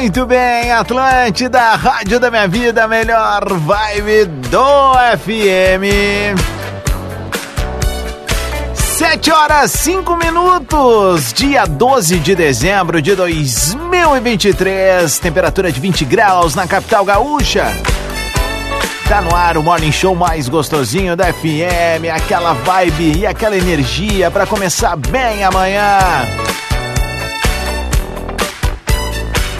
Muito bem, Atlântida, Rádio da Minha Vida, melhor vibe do FM. Sete horas cinco minutos, dia 12 de dezembro de 2023, temperatura de 20 graus na capital gaúcha. Tá no ar o morning show mais gostosinho da FM, aquela vibe e aquela energia para começar bem amanhã.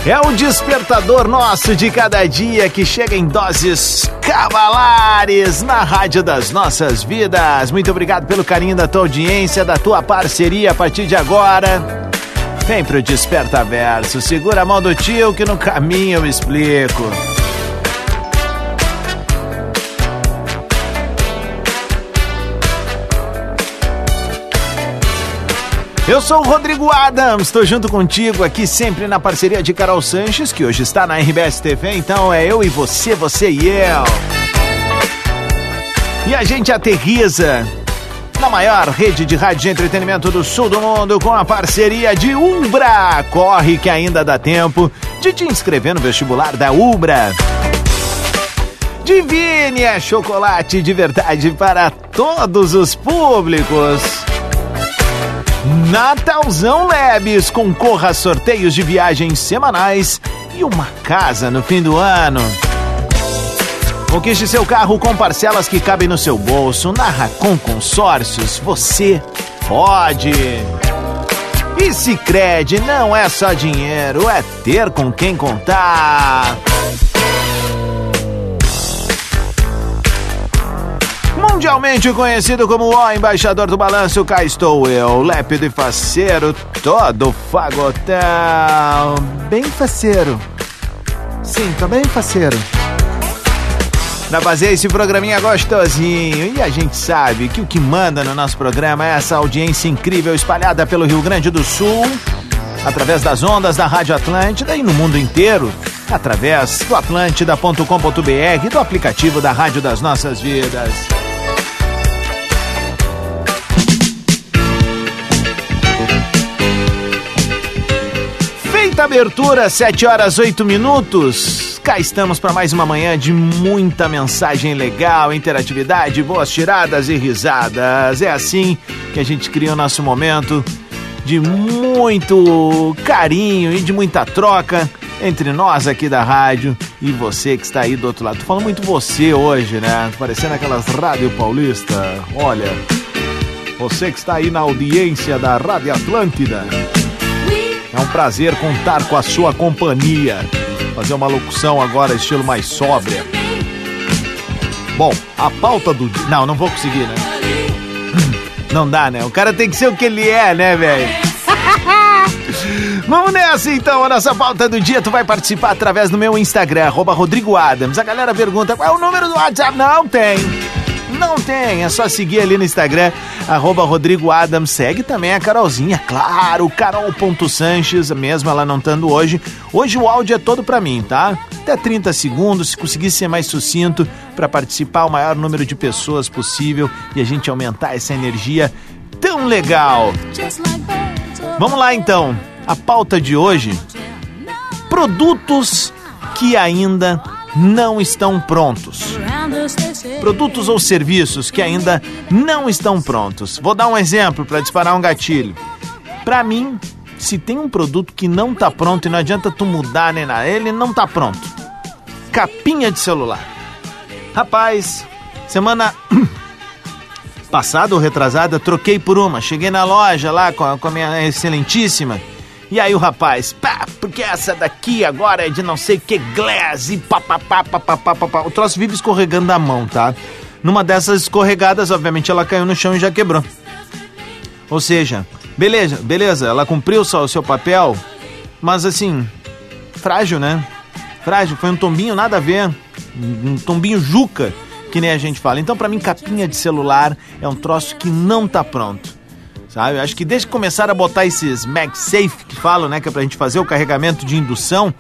É o despertador nosso de cada dia que chega em doses cavalares na Rádio das Nossas Vidas. Muito obrigado pelo carinho da tua audiência, da tua parceria a partir de agora. Vem pro Desperta Verso, segura a mão do tio que no caminho eu explico. Eu sou o Rodrigo Adams, estou junto contigo aqui sempre na parceria de Carol Sanches, que hoje está na RBS TV, então é eu e você, você e eu. E a gente aterriza na maior rede de rádio de entretenimento do sul do mundo com a parceria de Ubra. Corre que ainda dá tempo de te inscrever no vestibular da Ubra. Divine é chocolate de verdade para todos os públicos. Natalzão Labs, concorra a sorteios de viagens semanais e uma casa no fim do ano. Conquiste seu carro com parcelas que cabem no seu bolso. Na Racon Consórcios, você pode. E Sicredi não é só dinheiro, é ter com quem contar. Mundialmente conhecido como o embaixador do balanço, cá estou eu, lépido e faceiro, todo fagotão. Bem faceiro. Sim, tô bem faceiro. Pra fazer esse programinha gostosinho. E a gente sabe que o que manda no nosso programa é essa audiência incrível espalhada pelo Rio Grande do Sul, através das ondas da Rádio Atlântida e no mundo inteiro, através do atlântida.com.br e do aplicativo da Rádio das Nossas Vidas. Feita a abertura, 7 horas 8 minutos. Cá estamos para mais uma manhã de muita mensagem legal, interatividade, boas tiradas e risadas. É assim que a gente cria o nosso momento de muito carinho e de muita troca entre nós aqui da rádio e você que está aí do outro lado. Falando muito você hoje, né? Parecendo aquelas rádio paulista. Olha, você que está aí na audiência da Rádio Atlântida. É um prazer contar com a sua companhia. Fazer uma locução agora, estilo mais sóbria. Bom, a pauta do dia. Não, não vou conseguir, né? Não dá, né? O cara tem que ser o que ele é, né, velho? Vamos nessa então, a nossa pauta do dia. Tu vai participar através do meu Instagram, Rodrigo Adams. A galera pergunta qual é o número do WhatsApp. Não tem. Não tem, é só seguir ali no Instagram, arroba Rodrigo. Segue também a Carolzinha, claro, carol.sanches, mesmo ela não estando hoje. Hoje o áudio é todo pra mim, tá? Até 30 segundos, se conseguir ser mais sucinto para participar o maior número de pessoas possível e a gente aumentar essa energia tão legal. Vamos lá então, a pauta de hoje: produtos que ainda não estão prontos. Produtos ou serviços que ainda não estão prontos. Vou dar um exemplo para disparar um gatilho. Para mim, se tem um produto que não tá pronto e não adianta tu mudar nem nada, ele não tá pronto. Capinha de celular. Rapaz, semana passada ou retrasada, troquei por uma. Cheguei na loja lá com a, com a minha excelentíssima. E aí o rapaz, pá, porque essa daqui agora é de não sei que glass e pá, pá, pá, pá, pá, pá, pá, pá. O troço vive escorregando da mão, tá? Numa dessas escorregadas, obviamente, ela caiu no chão e já quebrou. Ou seja, beleza, beleza, ela cumpriu só o seu papel, mas assim, frágil, né? Frágil, foi um tombinho nada a ver, um tombinho juca que nem a gente fala. Então, para mim, capinha de celular é um troço que não tá pronto. Sabe? Acho que desde que começaram a botar esses MagSafe que falam, né, que é pra gente fazer o carregamento de indução,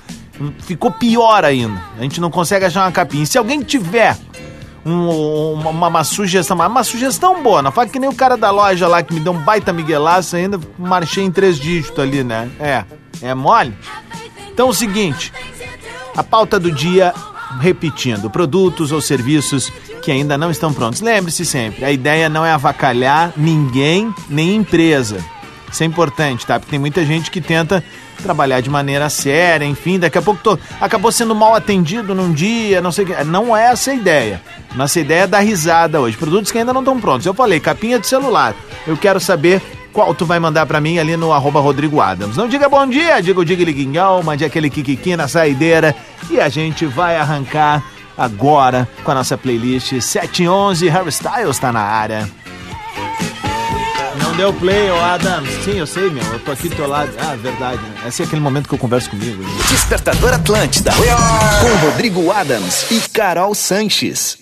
ficou pior ainda. A gente não consegue achar uma capinha. E se alguém tiver um, uma, uma, sugestão, uma sugestão boa, não fala que nem o cara da loja lá que me deu um baita miguelaço ainda, marchei em três dígitos ali, né? É, é mole? Então é o seguinte, a pauta do dia, repetindo, produtos ou serviços que ainda não estão prontos. Lembre-se sempre, a ideia não é avacalhar ninguém, nem empresa. Isso é importante, tá? Porque tem muita gente que tenta trabalhar de maneira séria, enfim, daqui a pouco tô, acabou sendo mal atendido num dia, não sei que. Não é essa a ideia. Nossa ideia é dar risada hoje. Produtos que ainda não estão prontos. Eu falei, capinha de celular. Eu quero saber qual tu vai mandar para mim ali no arroba Rodrigo Adams. Não diga bom dia, diga o diga liguinhão, mande aquele kikiki na saideira e a gente vai arrancar agora com a nossa playlist 711 Harry Styles tá na área. Não deu play, ô Adams. Sim, eu sei, meu. Eu tô aqui do teu lado. Ah, verdade. Né? Esse é aquele momento que eu converso comigo. Né? Despertador Atlântida. Com Rodrigo Adams e Carol Sanches.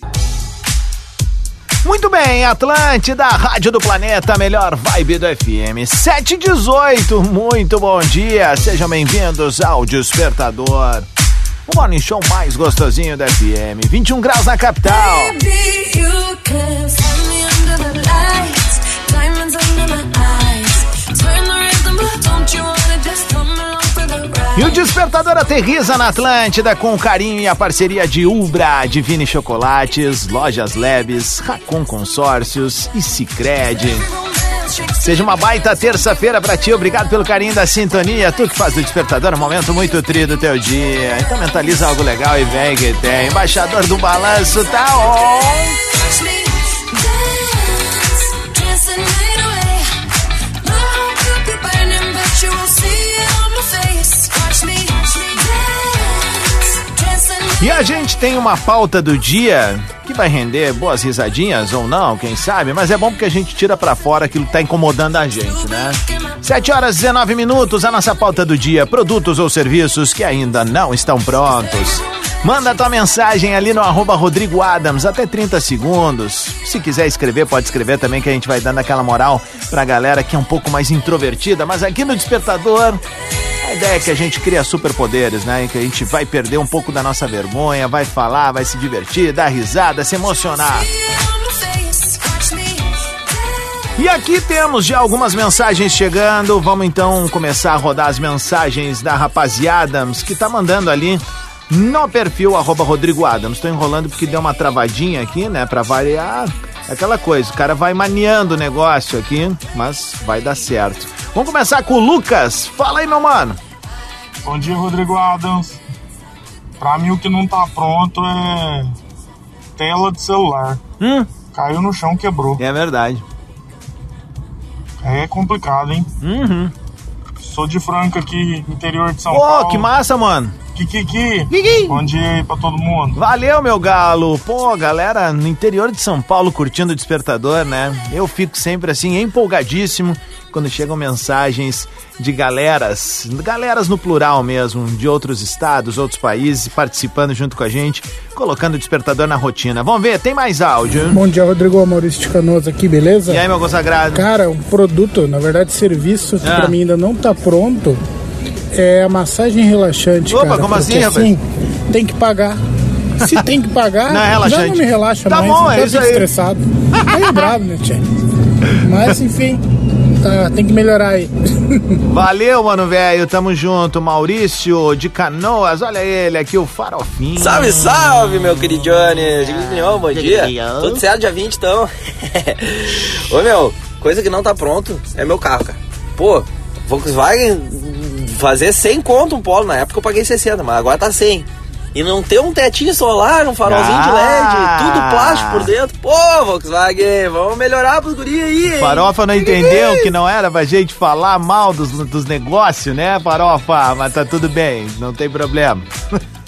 Muito bem, Atlântida, Rádio do Planeta, melhor vibe do FM. 718, muito bom dia. Sejam bem-vindos ao Despertador. O morning show mais gostosinho da FM. 21 graus na capital. E o Despertador aterriza na Atlântida com o carinho e a parceria de Ubra, Divine Chocolates, Lojas Lebes, Racon Consórcios e Cicred. Seja uma baita terça-feira pra ti, obrigado pelo carinho da sintonia. Tu que faz do despertador um momento muito tri do teu dia. Então mentaliza algo legal e vem que tem. Embaixador do balanço tá on. E a gente tem uma pauta do dia que vai render boas risadinhas ou não, quem sabe, mas é bom porque a gente tira para fora aquilo que tá incomodando a gente, né? 7 horas e 19 minutos, a nossa pauta do dia, produtos ou serviços que ainda não estão prontos. Manda tua mensagem ali no arroba Rodrigo Adams, até 30 segundos. Se quiser escrever, pode escrever também, que a gente vai dando aquela moral pra galera que é um pouco mais introvertida, mas aqui no Despertador ideia é que a gente cria superpoderes, né? Que a gente vai perder um pouco da nossa vergonha, vai falar, vai se divertir, dar risada, se emocionar. E aqui temos já algumas mensagens chegando. Vamos então começar a rodar as mensagens da rapaziada que tá mandando ali no perfil arroba Rodrigo Adams. Estou enrolando porque deu uma travadinha aqui, né? Pra variar. Aquela coisa, o cara vai maniando o negócio aqui, mas vai dar certo. Vamos começar com o Lucas. Fala aí, meu mano. Bom dia, Rodrigo Adams. Pra mim, o que não tá pronto é tela de celular. Hum? Caiu no chão, quebrou. É verdade. É complicado, hein? Uhum. Sou de Franca aqui, interior de São Pô, Paulo. que massa, mano. Kikiki. Kiki. Bom dia aí pra todo mundo. Valeu, meu galo. Pô, galera, no interior de São Paulo curtindo o despertador, né? Eu fico sempre assim empolgadíssimo quando chegam mensagens de galeras, galeras no plural mesmo, de outros estados, outros países, participando junto com a gente, colocando o despertador na rotina. Vamos ver, tem mais áudio. Bom dia, Rodrigo Maurício de Canoas aqui, beleza? E aí, meu consagrado? Cara, um produto, na verdade, serviço que Ah. pra mim ainda não tá pronto é a massagem relaxante, Opa, cara. como assim, rapaz? assim, tem que pagar. Se tem que pagar, Não é já não me relaxa Tá mais, bom, é isso aí. estressado. Aí é brabo, né, tia? Mas, enfim, tá, tem que melhorar aí. Valeu, mano, velho. Tamo junto. Maurício de Canoas, olha ele aqui, o farofinho. Salve, salve, meu querido Johnny! Opinião, bom dia. Opinião. Tudo certo, dia 20 então. Ô meu, coisa que não tá pronto é meu carro, cara. Pô, Volkswagen fazer 100 conto um polo. Na época eu paguei 60, mas agora tá 100. E não ter um tetinho solar, um farolzinho de LED, Ah. tudo plástico por dentro. Pô, Volkswagen, vamos melhorar pros guri aí, hein? Farofa não entendeu que não era pra gente falar mal dos, dos negócios, né, Farofa? Mas tá tudo bem, não tem problema.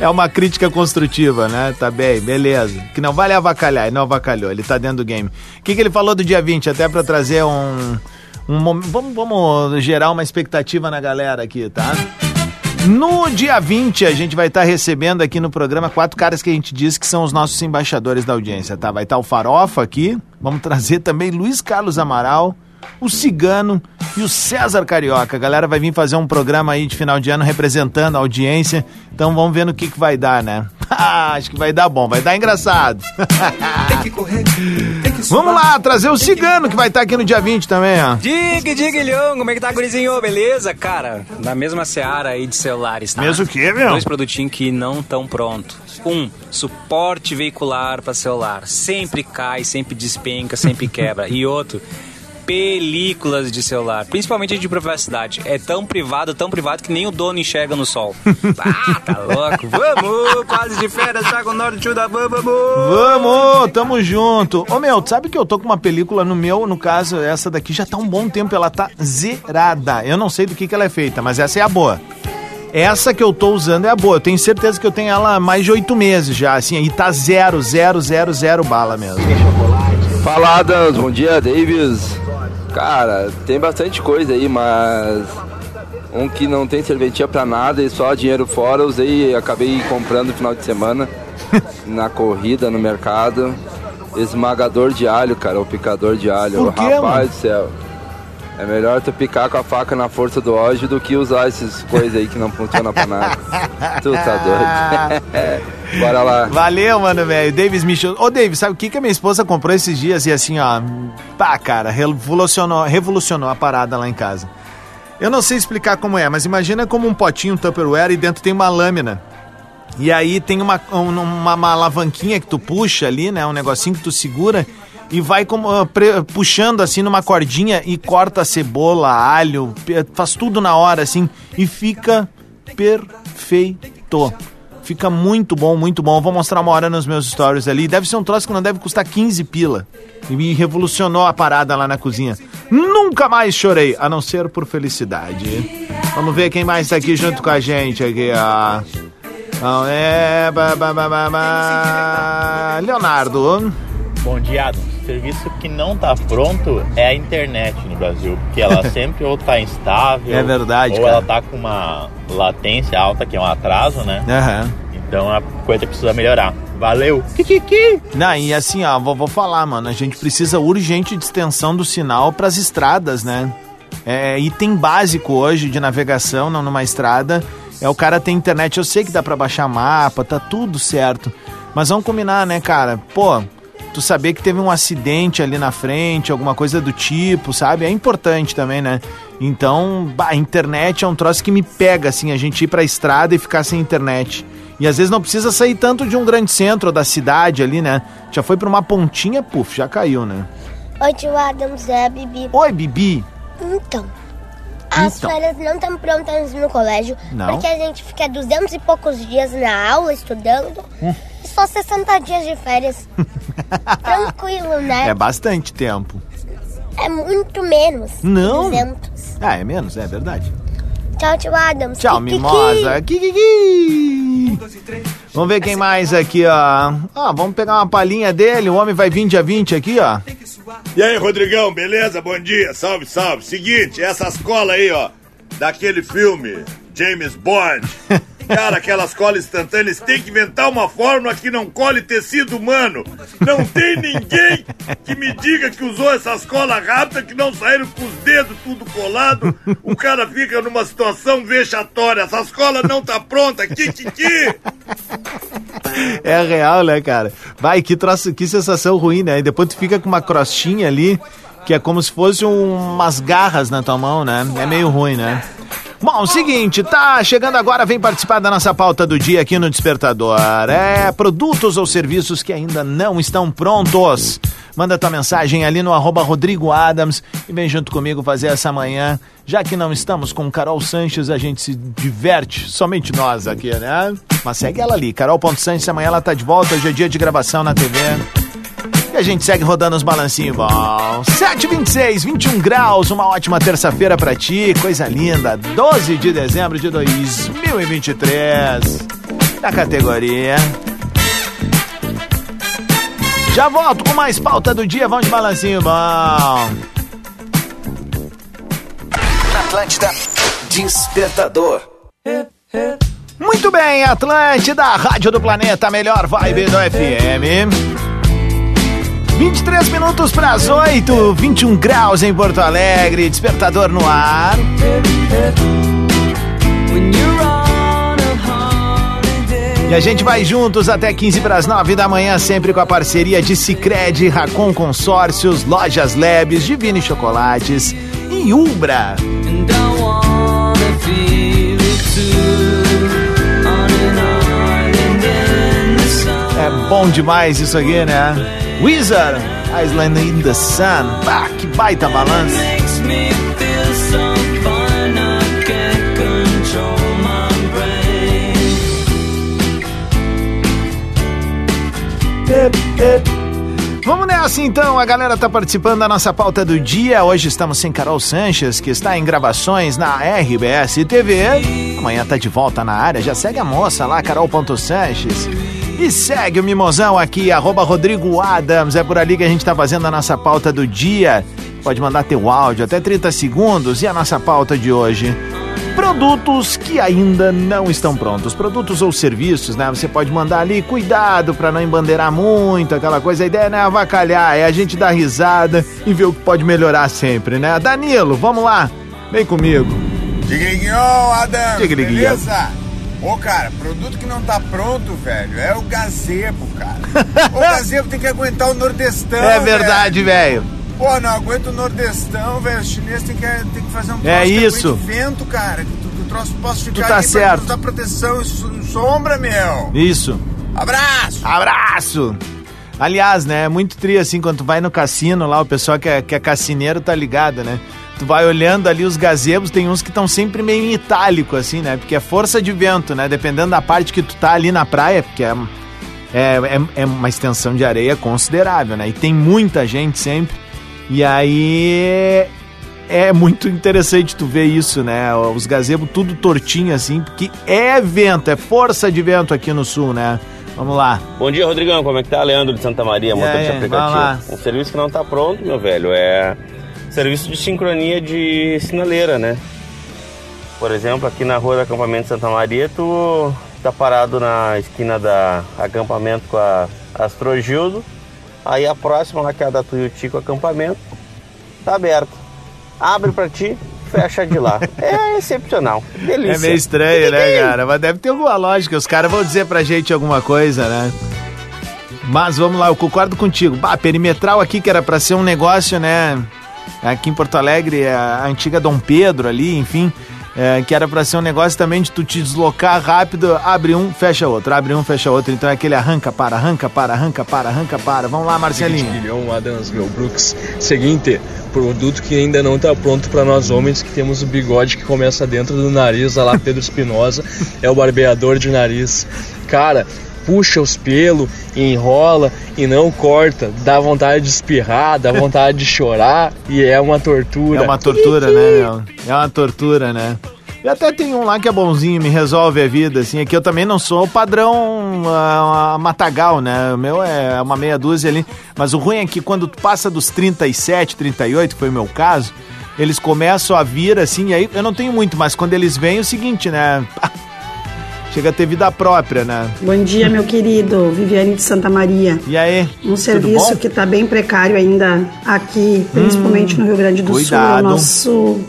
É uma crítica construtiva, né? Tá bem, beleza. Que não vale avacalhar, e não avacalhou, ele tá dentro do game. O que, que ele falou do dia 20? Até pra trazer um. Um vamos, vamos gerar uma expectativa na galera aqui, tá? No dia 20, a gente vai estar recebendo aqui no programa quatro caras que a gente diz que são os nossos embaixadores da audiência, tá? Vai estar o Farofa aqui, vamos trazer também Luiz Carlos Amaral, o Cigano e o César Carioca. A galera vai vir fazer um programa aí de final de ano representando a audiência. Então vamos ver no que, que vai dar, né? Acho que vai dar bom, vai dar engraçado. Tem que correr, tem que vamos lá, trazer o Cigano que vai estar aqui no dia 20 também, ó. Diga, diga, Leão, como é que tá, gurizinho? Beleza? Cara, na mesma seara aí de celulares, tá? Mesmo o quê, meu? Dois produtinhos que não estão prontos. Um, suporte veicular para celular. Sempre cai, sempre despenca, sempre quebra. E outro, películas de celular, principalmente de privacidade. É tão privado, tão privado que nem o dono enxerga no sol. ah, tá louco. Vamos, quase de férias, tá com o Norte da vamos. Vamos, tamo junto. Ô meu, tu sabe que eu tô com uma película no meu, no caso, essa daqui já tá um bom tempo, ela tá zerada. Eu não sei do que que ela é feita, mas essa é a boa. Essa que eu tô usando é a boa. Eu tenho certeza que eu tenho ela há mais de oito meses já, assim, e tá zero, zero, zero, zero bala mesmo. Fala, Adams. Bom dia, Davis. Cara, tem bastante coisa aí, mas um que não tem serventia pra nada e só dinheiro fora, usei acabei comprando no final de semana na corrida no mercado. Esmagador de alho, cara, o picador de alho. Por quê, Rapaz mano? do céu. É melhor tu picar com a faca na força do ódio do que usar essas coisas aí que não funcionam pra nada. tu tá doido. Bora lá. Valeu, mano, velho. Davis Michel. Ô, Davis, sabe o que, que a minha esposa comprou esses dias e assim, ó. Pá, cara, revolucionou, revolucionou a parada lá em casa. Eu não sei explicar como é, mas imagina como um potinho Tupperware e dentro tem uma lâmina. E aí tem uma, um- uma, uma alavanquinha que tu puxa ali, né? Um negocinho que tu segura e vai como, ah, pre- puxando assim numa cordinha e corta cebola, alho, faz tudo na hora assim e fica perfeito. Fica muito bom, muito bom. Vou mostrar uma hora nos meus stories ali. Deve ser um troço que não deve custar 15 pila. E me revolucionou a parada lá na cozinha. Nunca mais chorei, a não ser por felicidade. Vamos ver quem mais tá aqui junto com a gente aqui, ó. É... Leonardo. Bom dia, Adam. Serviço que não tá pronto é a internet no Brasil, porque ela sempre ou tá instável, É verdade, ou cara. ela tá com uma latência alta, que é um atraso, né? Aham. Então a coisa precisa melhorar. Valeu! Kikiki! Não, e assim, ó, vou, vou falar, mano. A gente precisa urgente de extensão do sinal pras estradas, né? É, item básico hoje de navegação não, numa estrada é o cara ter internet. Eu sei que dá pra baixar mapa, tá tudo certo. Mas vamos combinar, né, cara? Pô, tu saber que teve um acidente ali na frente, alguma coisa do tipo, sabe? É importante também, né? Então, bah, a internet é um troço que me pega, assim, a gente ir pra estrada e ficar sem internet. E às vezes não precisa sair tanto de um grande centro ou da cidade ali, né? Já foi pra uma pontinha, puf, já caiu, né? Oi, tio Adams, é a Bibi. Oi, Bibi. Então, as Então. férias não estão prontas no colégio, Não? porque a gente fica 200 e poucos dias na aula estudando, Hum. e só 60 dias de férias. Tranquilo, né? É bastante tempo. É muito menos. Não. 200. Ah, é menos, é verdade. Tchau, tio Adams. Tchau, Kikiki. mimosa. Kikiki. Vamos ver quem mais aqui, ó. Ó, vamos pegar uma palhinha dele. O homem vai vir dia 20 aqui, ó. E aí, Rodrigão, beleza? Bom dia, salve, salve. Seguinte, essas colas aí, ó, daquele filme, James Bond. Cara, aquelas colas instantâneas, tem que inventar uma fórmula que não cole tecido humano. Não tem ninguém que me diga que usou essas colas rápidas que não saíram com os dedos tudo colado. O cara fica numa situação vexatória. Essas colas não tá pronta. Kikiki! É real, né, cara? Vai, que troço, que sensação ruim, né? E depois tu fica com uma crostinha ali, que é como se fosse um- umas garras na tua mão, né? É meio ruim, né? Bom, seguinte, tá chegando agora, vem participar da nossa pauta do dia aqui no Despertador. É produtos ou serviços que ainda não estão prontos. Manda tua mensagem ali no arroba Rodrigo Adams e vem junto comigo fazer essa manhã. Já que não estamos com Carol Sanches, a gente se diverte, somente nós aqui, né? Mas segue ela ali, Carol.Sanches, amanhã ela tá de volta, hoje é dia de gravação na TV. A gente segue rodando os balancinhos bom. 726, 21 graus, uma ótima terça-feira pra ti, coisa linda. 12 de dezembro de 2023. Da categoria. Já volto com mais pauta do dia, vamos de balancinho bom. Atlântida, Despertador. Muito bem, Atlântida, Rádio do Planeta, melhor vibe do FM. 23 minutos para as 8, 21 graus em Porto Alegre, despertador no ar. E a gente vai juntos até 15 para as 9 da manhã, sempre com a parceria de Cicred, Racon Consórcios, Lojas Lebes, Divine Chocolates e Ubra. É bom demais isso aqui, né? Wizard, Island in the Sun. Ah, que baita balanço. Vamos nessa então, a galera tá participando da nossa pauta do dia. Hoje estamos sem Carol Sanches, que está em gravações na RBS TV. Amanhã tá de volta na área, já segue a moça lá, Carol.Sanches. E segue o Mimosão aqui, arroba Rodrigo Adams. É por ali que a gente tá fazendo a nossa pauta do dia. Pode mandar teu áudio até 30 segundos. E a nossa pauta de hoje? Produtos que ainda não estão prontos. Produtos ou serviços, né? Você pode mandar ali, cuidado para não embandeirar muito, aquela coisa. A ideia não é avacalhar, é a gente dar risada e ver o que pode melhorar sempre, né? Danilo, vamos lá, vem comigo. Digriguinho, Adam, Digriguinho. beleza? Ô, cara, produto que não tá pronto, velho, é o gazebo, cara. o gazebo tem que aguentar o nordestão, É verdade, velho. Pô, não aguenta o nordestão, velho. O chinês tem que, tem que fazer um É que isso. aguente vento, cara. Que, tu, que o troço possa ficar tá ali certo. pra proteção e so- sombra, meu. Isso. Abraço! Abraço! Aliás, né, é muito tri assim, quando tu vai no cassino lá, o pessoal que é, que é cassineiro tá ligado, né? Tu vai olhando ali os gazebos, tem uns que estão sempre meio em itálico, assim, né? Porque é força de vento, né? Dependendo da parte que tu tá ali na praia, porque é, é, é, é uma extensão de areia considerável, né? E tem muita gente sempre. E aí é muito interessante tu ver isso, né? Os gazebos tudo tortinho assim, porque é vento, é força de vento aqui no sul, né? Vamos lá. Bom dia, Rodrigão. Como é que tá? Leandro de Santa Maria, motorista aí, aplicativo. vai lá. Um serviço que não tá pronto, meu velho, é serviço de sincronia de sinaleira, né? Por exemplo, aqui na rua do acampamento Santa Maria, tu tá parado na esquina da acampamento com a Astrogildo. Aí a próxima, lá que é a da Tuiuti com o acampamento, tá aberta. Abre pra ti, fecha de lá. É excepcional. Delícia. É meio estranho, né, cara? Mas deve ter alguma lógica. Os caras vão dizer pra gente alguma coisa, né? Mas vamos lá, eu concordo contigo. Bah, perimetral aqui, que era pra ser um negócio, né? Aqui em Porto Alegre, a antiga Dom Pedro ali, enfim. é, que era pra ser um negócio também de tu te deslocar rápido, abre um, fecha outro, abre um, fecha outro. Então é aquele arranca, para, arranca, para, arranca, para, arranca, para. Vamos lá, Marcelinho. Guilhão Adams, meu Brooks. Seguinte, produto que ainda não está pronto para nós homens que temos o bigode que começa dentro do nariz, a lá Pedro Espinosa, é o barbeador de nariz. Cara, puxa os pelos, enrola e não corta. Dá vontade de espirrar, dá vontade de chorar e é uma tortura. É uma tortura, né, meu? É uma tortura, né? E até tem um lá que é bonzinho, me resolve a vida, assim. Aqui eu também não sou o padrão ah, matagal, né? O meu é uma meia dúzia ali. Mas o ruim é que quando passa dos 37, 38, que foi o meu caso, eles começam a vir assim, e aí eu não tenho muito, mas quando eles vêm é o seguinte, né? Chega a ter vida própria, né? Bom dia, meu querido. Viviane de Santa Maria. E aí? Um serviço que está bem precário ainda aqui, principalmente no Rio Grande do Sul, é cuidado. o nosso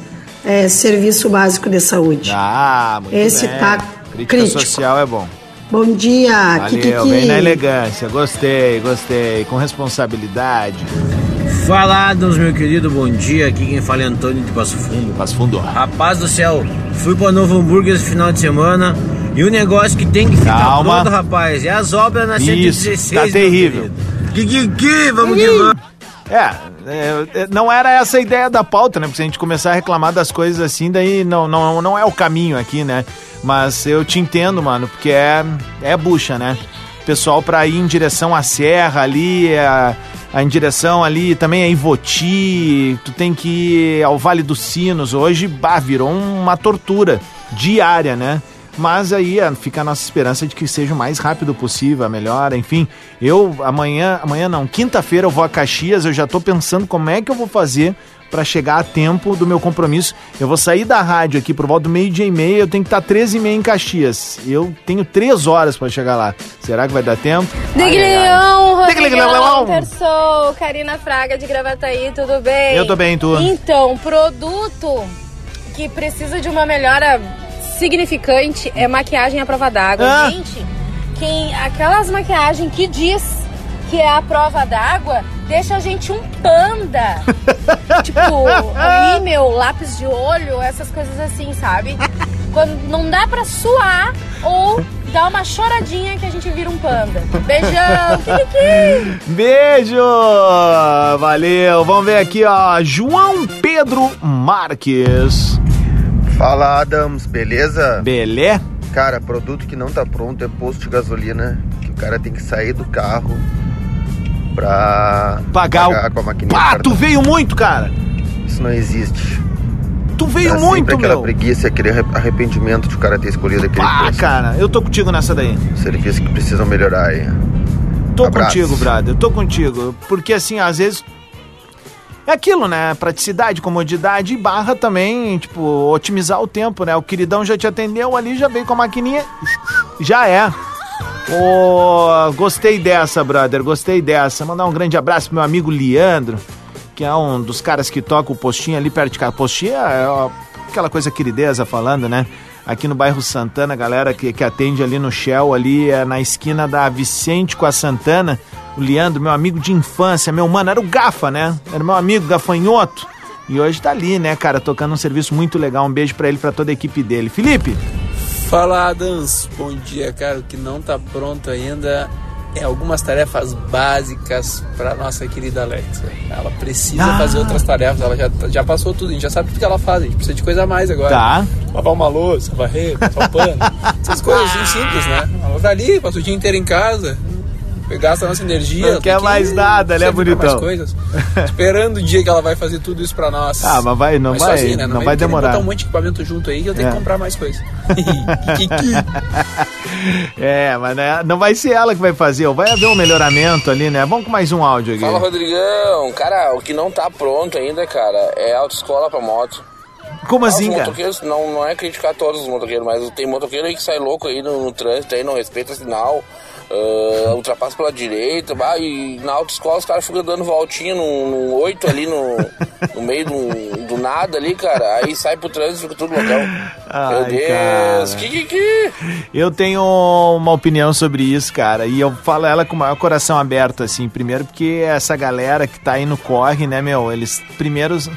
é, serviço básico de saúde. Ah, muito Esse bem. tá Crítica crítico. social é bom. Bom dia, Valeu, Kikiki. bem na elegância. Gostei, gostei. Com responsabilidade. Falados, meu querido, bom dia. Aqui quem fala é Antônio de Passo Fundo. Passo Fundo. Rapaz do céu, fui pra Novo Hamburgo esse final de semana e o negócio que tem que ficar Calma. pronto, rapaz, é as obras na Isso, 116. tá terrível. Kikiki, vamos que vamos. É, é, é, não era essa a ideia da pauta, né? Porque se a gente começar a reclamar das coisas assim, daí não, não, não é o caminho aqui, né? Mas eu te entendo, mano, porque é, é bucha, né? Pessoal pra ir em direção à serra ali, a, a em direção ali também a Ivoti, tu tem que ir ao Vale dos Sinos. Hoje, bah, virou uma tortura diária, né? Mas aí fica a nossa esperança de que seja o mais rápido possível, a melhor, enfim. Eu amanhã, amanhã não, quinta-feira eu vou a Caxias, eu já tô pensando como é que eu vou fazer pra chegar a tempo do meu compromisso. Eu vou sair da rádio aqui por volta do meio-dia e meia, eu tenho que estar 13 e meia em Caxias. Eu tenho três horas pra chegar lá. Será que vai dar tempo? Diglião. Rodrigão, Terçou, Karina Fraga de Gravataí, tudo bem? Eu tô bem, tu? Então, produto que precisa de uma melhora significante é maquiagem à prova d'água. Ah. Gente, quem, aquelas maquiagens que diz que é a prova d'água, deixa a gente um panda. tipo, rímel, lápis de olho, essas coisas assim, sabe? Quando não dá pra suar ou dá uma choradinha que a gente vira um panda. Beijão, Kiki! Beijo! Valeu! Vamos ver aqui, ó. João Pedro Marques. Fala, Adams, beleza? Belé? Cara, produto que não tá pronto é posto de gasolina, que o cara tem que sair do carro pra Pagar o- com a maquininha. Do tu veio muito, cara! Isso não existe. Tu veio Dá muito, aquela meu! preguiça, aquele arre- arrependimento de o cara ter escolhido aquele Ah, posto. cara, eu tô contigo nessa daí. Serviço que precisam melhorar aí. Tô Abraço. contigo, brother. Tô contigo. Porque assim, às vezes. É aquilo, né? Praticidade, comodidade e barra também, tipo, otimizar o tempo, né? O queridão já te atendeu ali, já veio com a maquininha. Já é. Ô, gostei dessa, brother. Gostei dessa. Mandar um grande abraço pro meu amigo Leandro, que é um dos caras que toca o postinho ali perto de casa. Postinho é ó, aquela coisa querideza falando, né? Aqui no bairro Santana, galera que, que atende ali no Shell, ali é na esquina da Vicente com a Santana. O Leandro, meu amigo de infância, meu mano, era o Gafa, né? Era meu amigo gafanhoto. E hoje tá ali, né, cara, tocando um serviço muito legal. Um beijo pra ele pra toda a equipe dele. Felipe, Fala Adams, bom dia, cara. O que não tá pronto ainda é algumas tarefas básicas para nossa querida Alexa. Ela precisa Ah. fazer outras tarefas, ela já, já passou tudo, a gente já sabe tudo que ela faz, a gente precisa de coisa a mais agora. Tá. Lavar uma louça, varrer, passar o pano, essas coisas assim simples, né? Ela tá ali, passa o dia inteiro em casa, gasta a nossa energia. Não quer que mais nada, né, bonitão? Mais coisas, esperando o dia que ela vai fazer tudo isso pra nós. Ah, mas vai- não Mas vai- sozinha, né? não vai demorar. botar um monte de equipamento junto aí que eu tenho É. que comprar mais coisas. É, mas né, não vai ser ela que vai fazer, ou vai haver um melhoramento ali, né? Vamos com mais um áudio aqui. Fala, Rodrigão. Cara, o que não tá pronto ainda, cara, é autoescola pra moto. Como Ah, assim, cara? não, não é criticar todos os motoqueiros, mas tem motoqueiro aí que sai louco aí no, no trânsito, aí não respeita sinal, ah, ultrapassa pela direita, bah, e na autoescola os caras ficam dando voltinha num, num 8 ali no, no meio do, do nada ali, cara, aí sai pro trânsito e fica tudo loucão. Meu Ai, Deus, cara. que que que? Eu tenho uma opinião sobre isso, cara, e eu falo ela com o maior coração aberto, assim, primeiro porque essa galera que tá aí no corre, né, meu, eles primeiros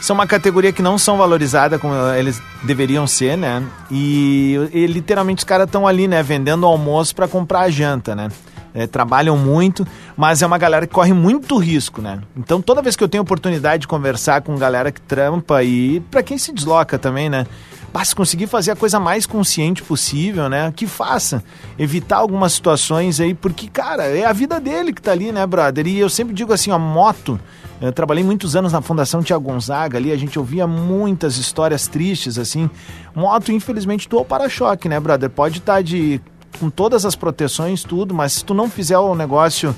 são uma categoria que não são valorizadas como eles deveriam ser, né, e, e literalmente os caras estão ali, né, vendendo almoço pra comprar a janta, né. É, trabalham muito, mas é uma galera que corre muito risco, né? Então toda vez que eu tenho oportunidade de conversar com galera que trampa e pra quem se desloca também, né? Bah, se conseguir fazer a coisa mais consciente possível, né? Que faça. Evitar algumas situações aí, porque, cara, é a vida dele que tá ali, né, brother? E eu sempre digo assim, a moto. Eu trabalhei muitos anos na Fundação Tia Gonzaga ali, a gente ouvia muitas histórias tristes, assim. Moto, infelizmente, doou para-choque, né, brother? Pode estar de. com todas as proteções, tudo, mas se tu não fizer o negócio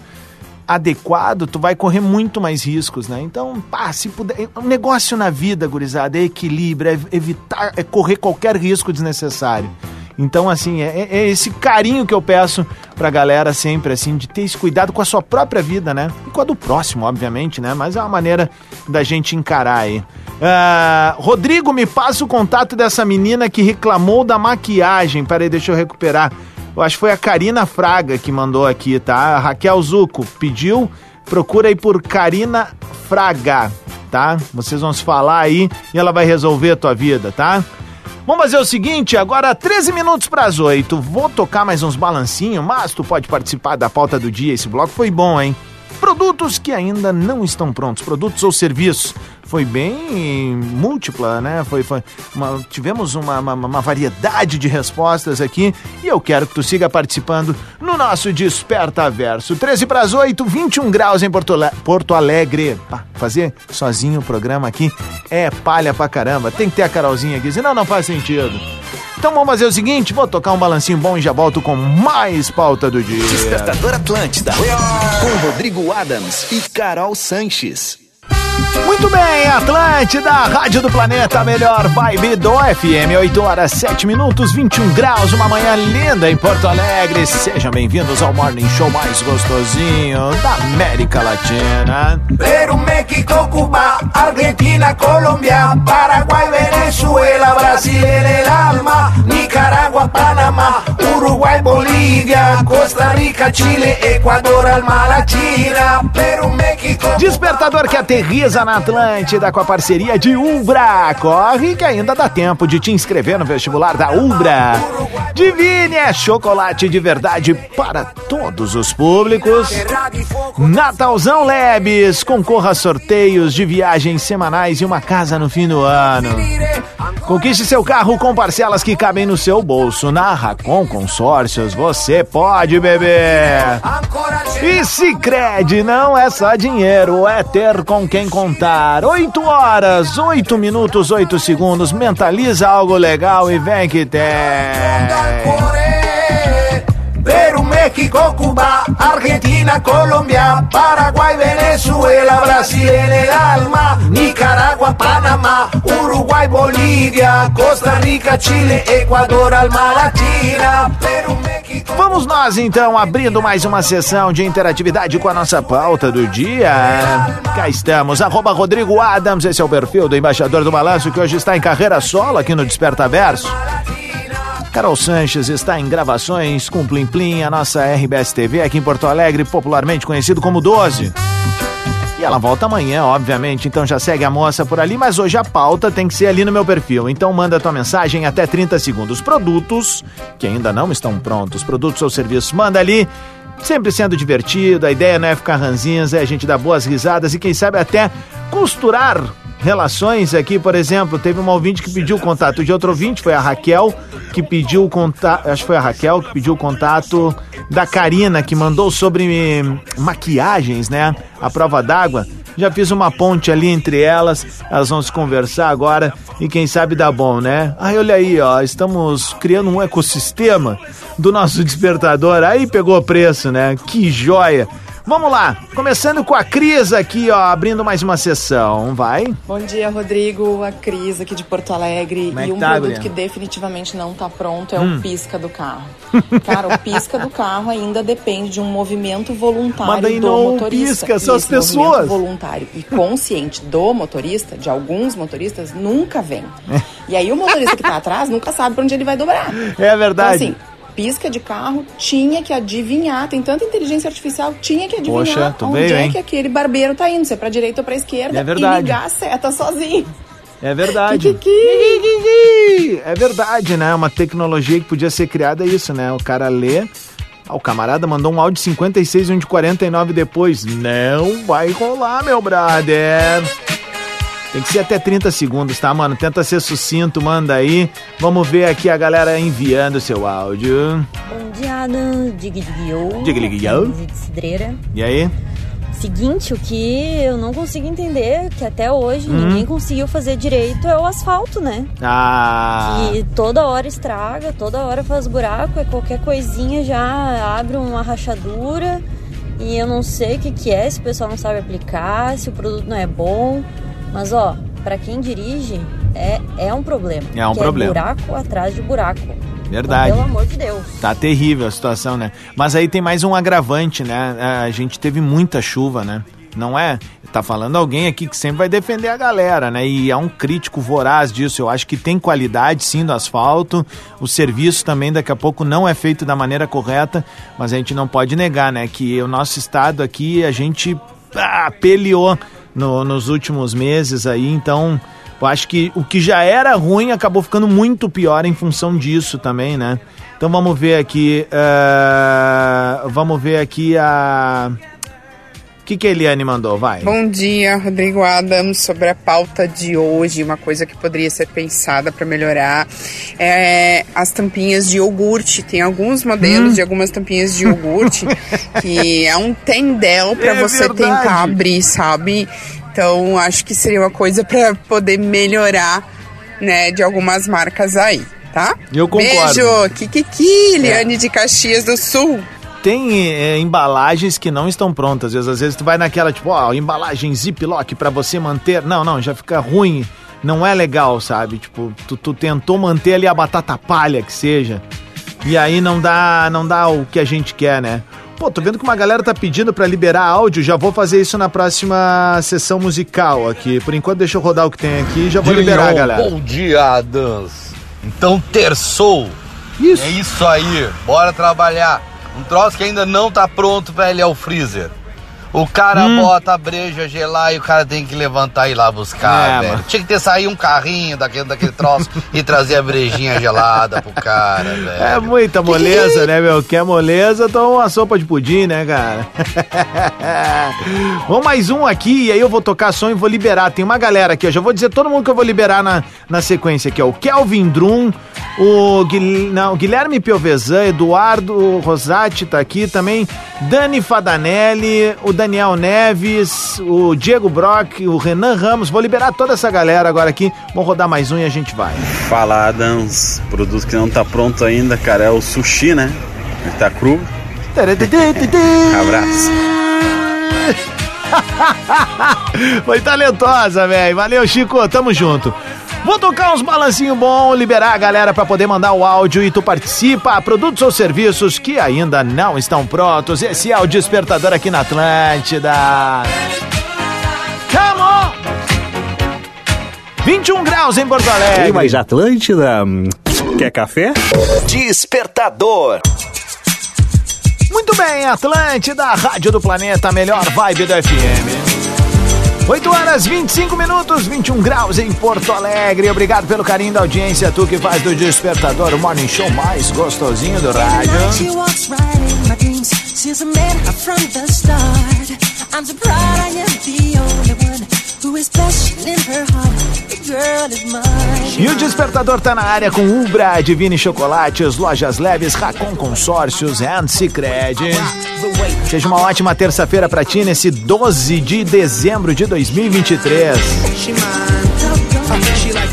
adequado, tu vai correr muito mais riscos, né? Então, pá, se puder. O negócio na vida, gurizada, é equilíbrio, é evitar, é correr qualquer risco desnecessário. Então, assim, é, é esse carinho que eu peço pra galera sempre, assim, de ter esse cuidado com a sua própria vida, né? E com a do próximo, obviamente, né? Mas é uma maneira da gente encarar aí. Ah, Rodrigo, me passa o contato dessa menina que reclamou da maquiagem. Peraí, deixa eu recuperar. Eu acho que foi a Karina Fraga que mandou aqui, tá? A Raquel Zuco pediu, procura aí por Karina Fraga, tá? Vocês vão se falar aí e ela vai resolver a tua vida, tá? Vamos fazer o seguinte, agora 13 minutos para as 8. Vou tocar mais uns balancinhos, mas tu pode participar da pauta do dia. Esse bloco foi bom, hein? Produtos que ainda não estão prontos, produtos ou serviços. Foi bem múltipla, né? Foi, foi uma- tivemos uma, uma- uma variedade de respostas aqui e eu quero que tu siga participando no nosso Desperta Verso. 13 para as 8, 21 graus em Porto, Porto Alegre. Fazer sozinho o programa aqui é palha pra caramba. Tem que ter a Carolzinha aqui, senão não faz sentido. Então vamos fazer o seguinte, vou tocar um balancinho bom e já volto com mais pauta do dia. Despertador Atlântida. Com Rodrigo Adams e Carol Sanches. Muito bem, Atlântida, Rádio do Planeta, melhor vibe do FM, 8 horas 7 minutos, 21 graus, uma manhã linda em Porto Alegre. Sejam bem-vindos ao Morning Show mais gostosinho da América Latina. Perú, México, Cuba, Argentina, Colombia, Paraguay, Venezuela, Brasil el alma, Nicaragua, Panamá, Uruguay, Bolívia, Costa Rica, Chile, Ecuador, alma latina, Perú, México. Despertador que aterriza na Atlântida com a parceria de Ubra. Corre que ainda dá tempo de te inscrever no vestibular da Ubra. Divine é chocolate de verdade para todos os públicos. Natalzão Lebes, concorra a sorteios de viagens semanais e uma casa no fim do ano. Conquiste seu carro com parcelas que cabem no seu bolso. Na Racon Consórcios, você pode beber. E Sicredi não é só dinheiro, é ter com quem contar. 8 horas, 8 minutos, 8 segundos. Mentaliza algo legal e vem que tem. Perú, México, Cuba, Argentina, Colombia, Paraguay, Venezuela, Brasil en el alma, Nicaragua, Panamá, Uruguay, Bolívia, Costa Rica, Chile, Ecuador, alma latina, Perú, México. Vamos nós então abrindo mais uma sessão de interatividade com a nossa pauta do dia. Cá estamos, arroba Rodrigo Adams, esse é o perfil do embaixador do balanço que hoje está em carreira solo aqui no Desperta Verso. Carol Sanches está em gravações com Plim Plim, a nossa RBS TV aqui em Porto Alegre, popularmente conhecido como 12. E ela volta amanhã, obviamente, então já segue a moça por ali, mas hoje a pauta tem que ser ali no meu perfil. Então manda tua mensagem até 30 segundos. Produtos que ainda não estão prontos, produtos ou serviços, manda ali. Sempre sendo divertido, a ideia não é ficar ranzinhas, é a gente dar boas risadas e quem sabe até costurar relações aqui, por exemplo, teve uma ouvinte que pediu o contato de outro ouvinte, foi a Raquel, que pediu o contato, acho que foi a Raquel que pediu o contato da Karina, que mandou sobre maquiagens, né? A prova d'água. Já fiz uma ponte ali entre elas, elas vão se conversar agora e quem sabe dá bom, né? Ai, olha aí, ó, estamos criando um ecossistema do nosso despertador. Aí pegou preço, né? Que joia! Vamos lá, começando com a Cris aqui, ó, abrindo mais uma sessão, vai. Bom dia, Rodrigo, a Cris aqui de Porto Alegre. É e um tá, produto que definitivamente não tá pronto é Hum. o pisca do carro. Cara, o pisca do carro ainda depende de um movimento voluntário Mas daí do não motorista. pisca, são as pessoas. voluntário e consciente do motorista, de alguns motoristas, nunca vem. E aí o motorista que tá atrás nunca sabe pra onde ele vai dobrar. É verdade. Então, assim, pisca de carro tinha que adivinhar, tem tanta inteligência artificial, tinha que adivinhar Poxa, onde veio, é hein? que aquele barbeiro tá indo, se é pra direita ou pra esquerda, É verdade. e ligar a seta sozinho. É verdade. É verdade, né? Uma tecnologia que podia ser criada é isso, né? O cara lê. Ah, o camarada mandou um áudio de 56 e um de 49 depois. Não vai rolar, meu brother. Tem que ser até 30 segundos, tá, mano? Tenta ser sucinto, manda aí. Vamos ver aqui a galera enviando seu áudio. Bom dia, Adam. Dig dig yo. Dig, dig, yo. Aqui de Cidreira. E aí? Seguinte, o que eu não consigo entender, que até hoje Hum. ninguém conseguiu fazer direito, é o asfalto, né? Ah. Que toda hora estraga, toda hora faz buraco, e qualquer coisinha já abre uma rachadura. E eu não sei o que, que é, se o pessoal não sabe aplicar, se o produto não é bom. Mas ó, pra quem dirige, é, é um problema. É um que problema. É buraco atrás de buraco. Verdade. Então, pelo amor de Deus. Tá terrível a situação, né? Mas aí tem mais um agravante, né? A gente teve muita chuva, né? Não é? Tá falando alguém aqui que sempre vai defender a galera, né? E é um crítico voraz disso. Eu acho que tem qualidade sim do asfalto. O serviço também daqui a pouco não é feito da maneira correta, mas a gente não pode negar, né? Que o nosso estado aqui, a gente ah, peleou no- nos últimos meses aí, então eu acho que o que já era ruim acabou ficando muito pior em função disso também, né? Então vamos ver aqui. eh, vamos ver aqui a. O que, que a Eliane mandou? Vai. Bom dia, Rodrigo Adams. Sobre a pauta de hoje, uma coisa que poderia ser pensada para melhorar é as tampinhas de iogurte. Tem alguns modelos Hum. de algumas tampinhas de iogurte que é um tendel para É você verdade. tentar abrir, sabe? Então, acho que seria uma coisa para poder melhorar, né, de algumas marcas aí, tá? Eu concordo. Beijo, Kikiki, Liane de Caxias do Sul. Tem é, embalagens que não estão prontas. Às vezes, às vezes tu vai naquela, tipo, ó, embalagem ziplock pra você manter. Não, não, já fica ruim. Não é legal, sabe? Tipo, tu, tu tentou manter ali a batata palha que seja. E aí não dá, não dá o que a gente quer, né? Pô, tô vendo que uma galera tá pedindo pra liberar áudio, já vou fazer isso na próxima sessão musical aqui. Por enquanto deixa eu rodar o que tem aqui e já vou liberar, Dinho, galera. Bom dia, Adams. Então terçou. Isso. É isso aí. Bora trabalhar. Um troço que ainda não tá pronto, velho, é o freezer. O cara Hum. bota a breja gelar e o cara tem que levantar e ir lá buscar, É, velho. mano. Tinha que ter saído um carrinho daquele, daquele troço e trazer a brejinha gelada pro cara, velho. É muita moleza, né, meu? Quer moleza, toma uma sopa de pudim, né, cara? Vamos mais um aqui, e aí eu vou tocar som e vou liberar. Tem uma galera aqui, eu já vou dizer todo mundo que eu vou liberar na, na sequência aqui, ó. O Kelvin Drum, o, Guil- não, Guilherme Piovesan, Eduardo Rosati tá aqui também, Dani Fadanelli, o Daniel Neves, o Diego Brock, o Renan Ramos. Vou liberar toda essa galera agora aqui. Vamos rodar mais um e a gente vai. Fala Adams, produto que não tá pronto ainda, cara, é o sushi, né? Ele tá cru. Abraço. Foi talentosa, velho. Valeu, Chico. Tamo junto. Vou tocar uns balancinho bom, liberar a galera pra poder mandar o áudio e tu participa. Produtos ou serviços que ainda não estão prontos. Esse é o Despertador aqui na Atlântida. Come on! 21 graus em Porto Alegre. Tem mais Atlântida? Quer café? Despertador. Muito bem, Atlântida, Rádio do Planeta, melhor vibe do FM. 8 horas 25 minutos, 21 graus em Porto Alegre. Obrigado pelo carinho da audiência, tu que faz do Despertador o morning show mais gostosinho do rádio. I'm so proud I am the only E o Despertador tá na área com Ubra, Divine Chocolates, Lojas Leves, Racon Consórcios and Cicred. Seja uma ótima terça-feira pra ti nesse 12 de dezembro de 2023.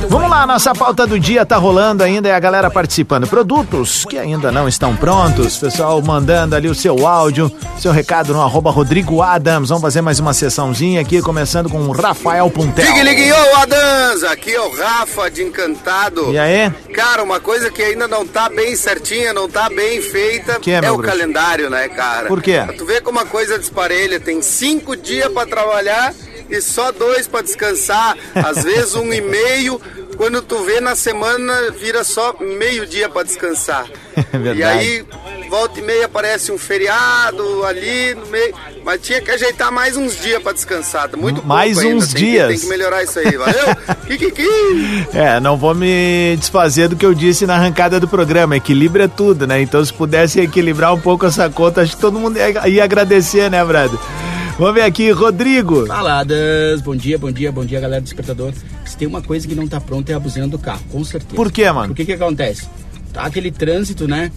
Vamos lá, nossa pauta do dia tá rolando ainda e a galera participando. Produtos que ainda não estão prontos, pessoal mandando ali o seu áudio, seu recado no arroba Rodrigo Adams. Vamos fazer mais uma sessãozinha aqui, começando com o Rafael Puntel. Ligue, ligue, ô Adams, aqui é o Rafa de Encantado. E aí? Cara, uma coisa que ainda não tá bem certinha, não tá bem feita, Que é, é, o bruxo? calendário, né, cara? Por quê? Tu vê como a coisa desparelha, tem cinco dias pra trabalhar e só dois pra descansar, às vezes um e meio, quando tu vê na semana vira só meio dia pra descansar. É. E aí, volta e meia aparece um feriado ali no meio. Mas tinha que ajeitar mais uns dias pra descansar. Tá muito Mais ainda, uns tem que- dias. tem que melhorar isso aí, valeu? Kikiki! É, não vou me desfazer do que eu disse na arrancada do programa. Equilíbrio é tudo, né? Então, se pudesse equilibrar um pouco essa conta, acho que todo mundo ia agradecer, né, Brado? Vamos ver aqui, Rodrigo. Faladas, bom dia, bom dia, bom dia, galera do Despertador. Se tem uma coisa que não tá pronta é a buzina do carro, com certeza. Por quê, mano? Por que que acontece? Tá aquele trânsito, né?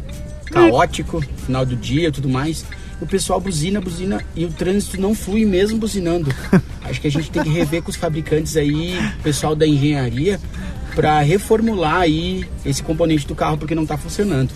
Caótico, final do dia e tudo mais. O pessoal buzina, buzina e o trânsito não flui mesmo buzinando. Acho que a gente tem que rever com os fabricantes aí, o pessoal da engenharia, para reformular aí esse componente do carro porque não tá funcionando.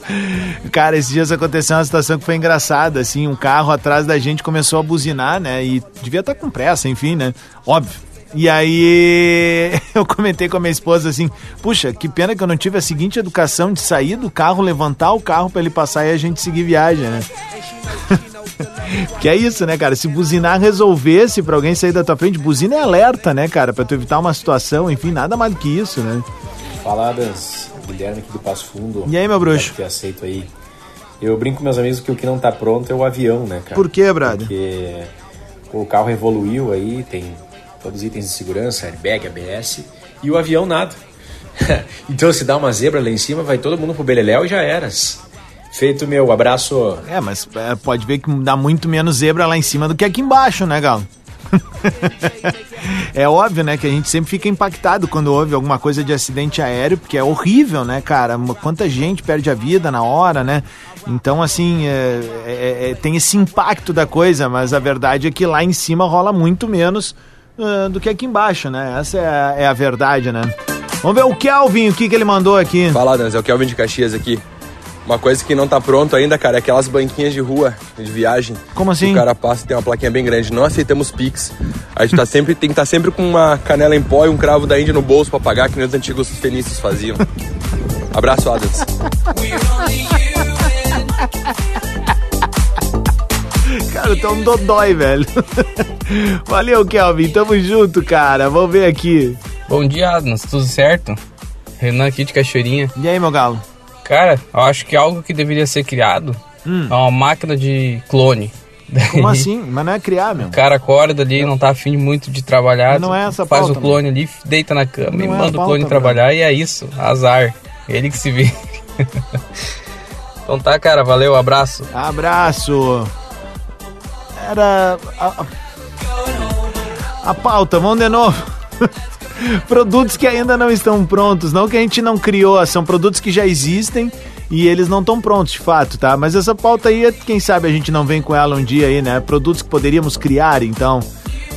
Cara, esses dias aconteceu uma situação que foi engraçada, assim, um carro atrás da gente começou a buzinar, né? E devia estar com pressa, enfim, né? Óbvio. E aí eu comentei com a minha esposa assim, puxa, que pena que eu não tive a seguinte educação de sair do carro, levantar o carro pra ele passar e a gente seguir viagem, né? que é isso, né, cara? Se buzinar resolvesse pra alguém sair da tua frente, buzina é alerta, né, cara? Pra tu evitar uma situação, enfim, nada mais do que isso, né? Faladas, Guilherme aqui do Passo Fundo. E aí, meu bruxo? Ter aceito aí. Eu brinco com meus amigos que o que não tá pronto é o avião, né, cara? Por quê, brother? Porque o carro evoluiu aí, tem todos os itens de segurança, airbag, ABS, e o avião nada. então se dá uma zebra lá em cima, vai todo mundo pro beleléu e já eras. Feito meu abraço. É, mas é, pode ver que dá muito menos zebra lá em cima do que aqui embaixo, né, Galo? É óbvio, né, que a gente sempre fica impactado quando houve alguma coisa de acidente aéreo, porque é horrível, né, cara? Quanta gente perde a vida na hora, né? Então, assim, é, é, é, tem esse impacto da coisa, mas a verdade é que lá em cima rola muito menos uh, do que aqui embaixo, né? Essa é a, é a verdade, né? Vamos ver o Kelvin, o que, que ele mandou aqui. Fala, Adams, é o Kelvin de Caxias aqui. Uma coisa que não tá pronto ainda, cara, é aquelas banquinhas de rua, de viagem. Como assim? O cara passa e tem uma plaquinha bem grande. Não aceitamos Pix. A gente tá sempre, tem que estar sempre com uma canela em pó e um cravo da Índia no bolso pra pagar, que nem os antigos fenícios faziam. Abraço, Adams. Cara, tá um dodói, velho. Valeu, Kelvin. Tamo junto, cara. Vamos ver aqui. Bom dia, Adams. Tudo certo? Renan aqui de Cachoeirinha. E aí, meu galo? Cara, eu acho que algo que deveria ser criado é uma máquina de clone. Como Daí, assim? Mas não é criar, meu. O cara acorda ali, não tá afim muito de trabalhar. Mas não é essa Faz pauta, o clone ali, deita na cama Não e é manda o clone pauta, trabalhar e é isso. Azar. Ele que se vê. então tá, cara. Valeu, abraço. Abraço. Era. A- a pauta, vamos de novo. produtos que ainda não estão prontos, não que a gente não criou, são produtos que já existem e eles não estão prontos de fato, tá? Mas essa pauta aí, quem sabe a gente não vem com ela um dia aí, né? Produtos que poderíamos criar, então,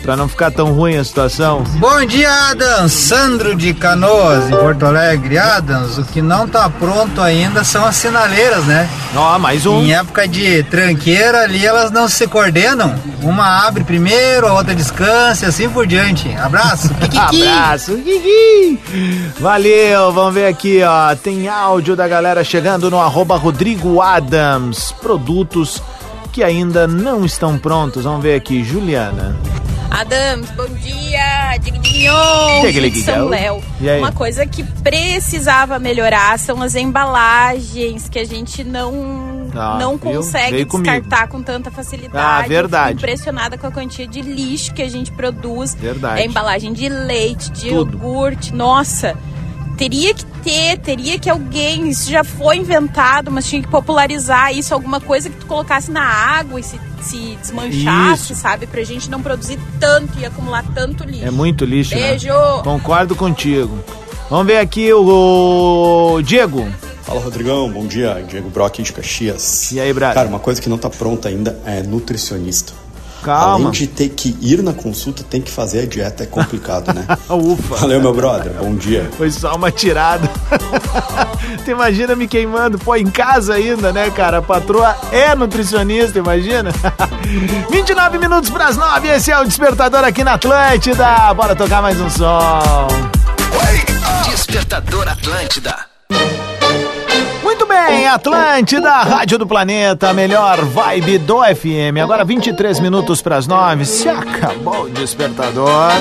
pra não ficar tão ruim a situação. Bom dia, Adams. Sandro de Canoas, em Porto Alegre. Adams, o que não tá pronto ainda são as sinaleiras, né? Ó, mais um. Em época de tranqueira ali, elas não se coordenam. Uma abre primeiro, a outra descansa e assim por diante. Abraço. Abraço. Valeu, vamos ver aqui, ó. Tem áudio da galera chegando no arroba Rodrigo Adams. Produtos que ainda não estão prontos. Vamos ver aqui, Juliana. Adams, bom dia, Digninho, de São. Léo. Uma coisa que precisava melhorar são as embalagens que a gente não, Ah, não viu? consegue Veio comigo. descartar com tanta facilidade. Ah, verdade. Impressionada com a quantia de lixo que a gente produz. Verdade. É embalagem de leite, de Tudo. iogurte. Nossa, teria que ter, teria que alguém, isso já foi inventado, mas tinha que popularizar isso, alguma coisa que tu colocasse na água e se, se desmanchasse, Isso. sabe? Pra gente não produzir tanto e acumular tanto lixo. É muito lixo, né? Beijo! Concordo contigo. Vamos ver aqui o, o Diego. Fala Rodrigão, bom dia, Diego Brock de Caxias. E aí, brother? Cara, uma coisa que não tá pronta ainda é nutricionista. Calma. Além de ter que ir na consulta, tem que fazer a dieta, é complicado, né? Ufa. Valeu, meu brother, bom dia. Foi só uma tirada. tu imagina me queimando, pô, em casa ainda, né, cara? A patroa é nutricionista, imagina? 29 minutos pras 9, esse é o Despertador aqui na Atlântida. Bora tocar mais um som. Despertador Atlântida. Muito bem, Atlântida, Rádio do Planeta, melhor vibe do FM. Agora 23 minutos pras 9, se acabou o Despertador.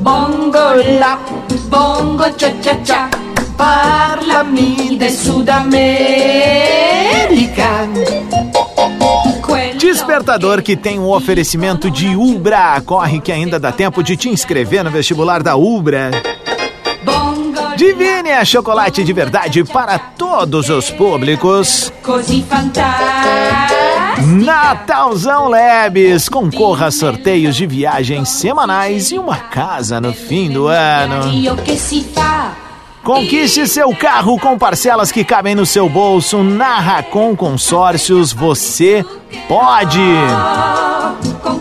Bongo la, bongo cha cha cha, parlami del Sud America. Despertador que tem um oferecimento de Ubra. Corre que ainda dá tempo de te inscrever no vestibular da Ubra. Divine é chocolate de verdade para todos os públicos. Natalzão Labs. Concorra a sorteios de viagens semanais e uma casa no fim do ano. Conquiste seu carro com parcelas que cabem no seu bolso. Na Racon Consórcios você pode.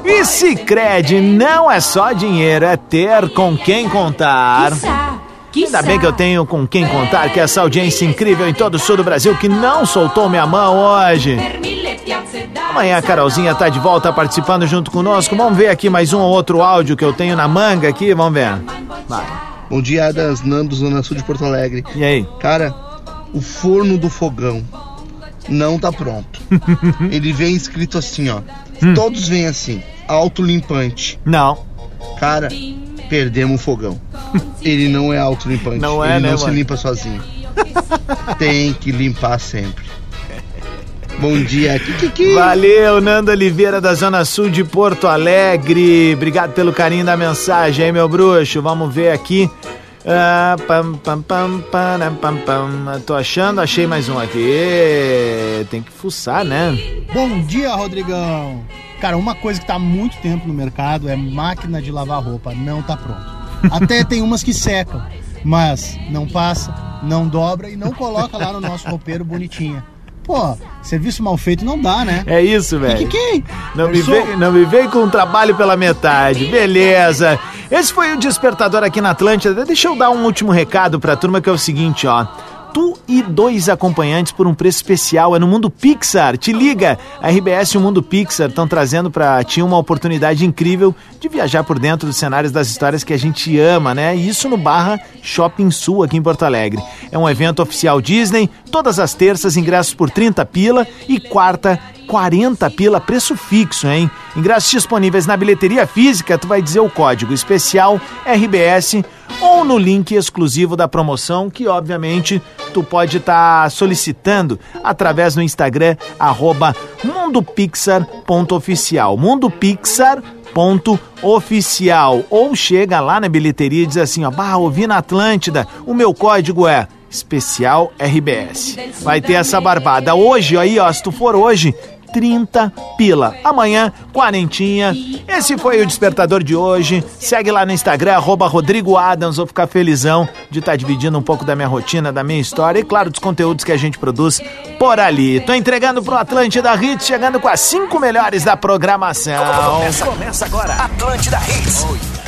E Sicredi não é só dinheiro, é ter com quem contar. Ainda bem que eu tenho com quem contar, que essa audiência incrível em todo o sul do Brasil que não soltou minha mão hoje. Amanhã a Carolzinha tá de volta participando junto conosco. Vamos ver aqui mais um ou outro áudio que eu tenho na manga aqui, vamos ver. Vai. Bom dia, Adas Nando, Zona Sul de Porto Alegre. E aí? Cara, o forno do fogão não tá pronto. Ele vem escrito assim, ó. Todos vêm assim, autolimpante. Não. Cara, perdemos o fogão. Ele não é autolimpante. Não é, Ele né, não se mano? limpa sozinho. Tem que limpar sempre. Bom dia. Kikiki. Valeu, Nando Oliveira da Zona Sul de Porto Alegre. Obrigado pelo carinho da mensagem aí, meu bruxo. Vamos ver aqui. Ah, pam, pam, pam, param, pam, pam. Tô achando, achei mais um aqui. Tem que fuçar, né? Bom dia, Rodrigão. Cara, uma coisa que tá há muito tempo no mercado é máquina de lavar roupa. Não tá pronto. Até tem umas que secam, mas não passa, não dobra e não coloca lá no nosso roupeiro bonitinha. Pô, serviço mal feito não dá, né? É isso, velho. Kiki. Não me, Eu sou- vem, não me vem com trabalho pela metade. Beleza. Esse foi o Despertador aqui na Atlântida. Deixa eu dar um último recado pra turma que é o seguinte, ó. Tu e dois acompanhantes por um preço especial. É no Mundo Pixar. Te liga! A RBS e o Mundo Pixar estão trazendo para ti uma oportunidade incrível de viajar por dentro dos cenários das histórias que a gente ama, né? Isso no Barra Shopping Sul, aqui em Porto Alegre. É um evento oficial Disney, todas as terças, ingressos por 30 pila e quarta 40 pila, preço fixo, hein? Ingressos disponíveis na bilheteria física, tu vai dizer o código especial RBS ou no link exclusivo da promoção, que obviamente tu pode estar solicitando através do Instagram, arroba mundopixar.oficial. Mundopixar.oficial. Ou chega lá na bilheteria e diz assim, ó, bah, ouvi na Atlântida, o meu código é especial RBS. Vai ter essa barbada. Hoje, aí, ó, se tu for hoje, 30 pila. Amanhã, quarentinha. Esse foi o Despertador de hoje. Segue lá no Instagram, arroba Rodrigo Adams. Vou ficar felizão de estar dividindo um pouco da minha rotina, da minha história e, claro, dos conteúdos que a gente produz por ali. Tô entregando pro Atlântida Hits, chegando com as cinco melhores da programação. Começa, começa agora, Atlântida Hits.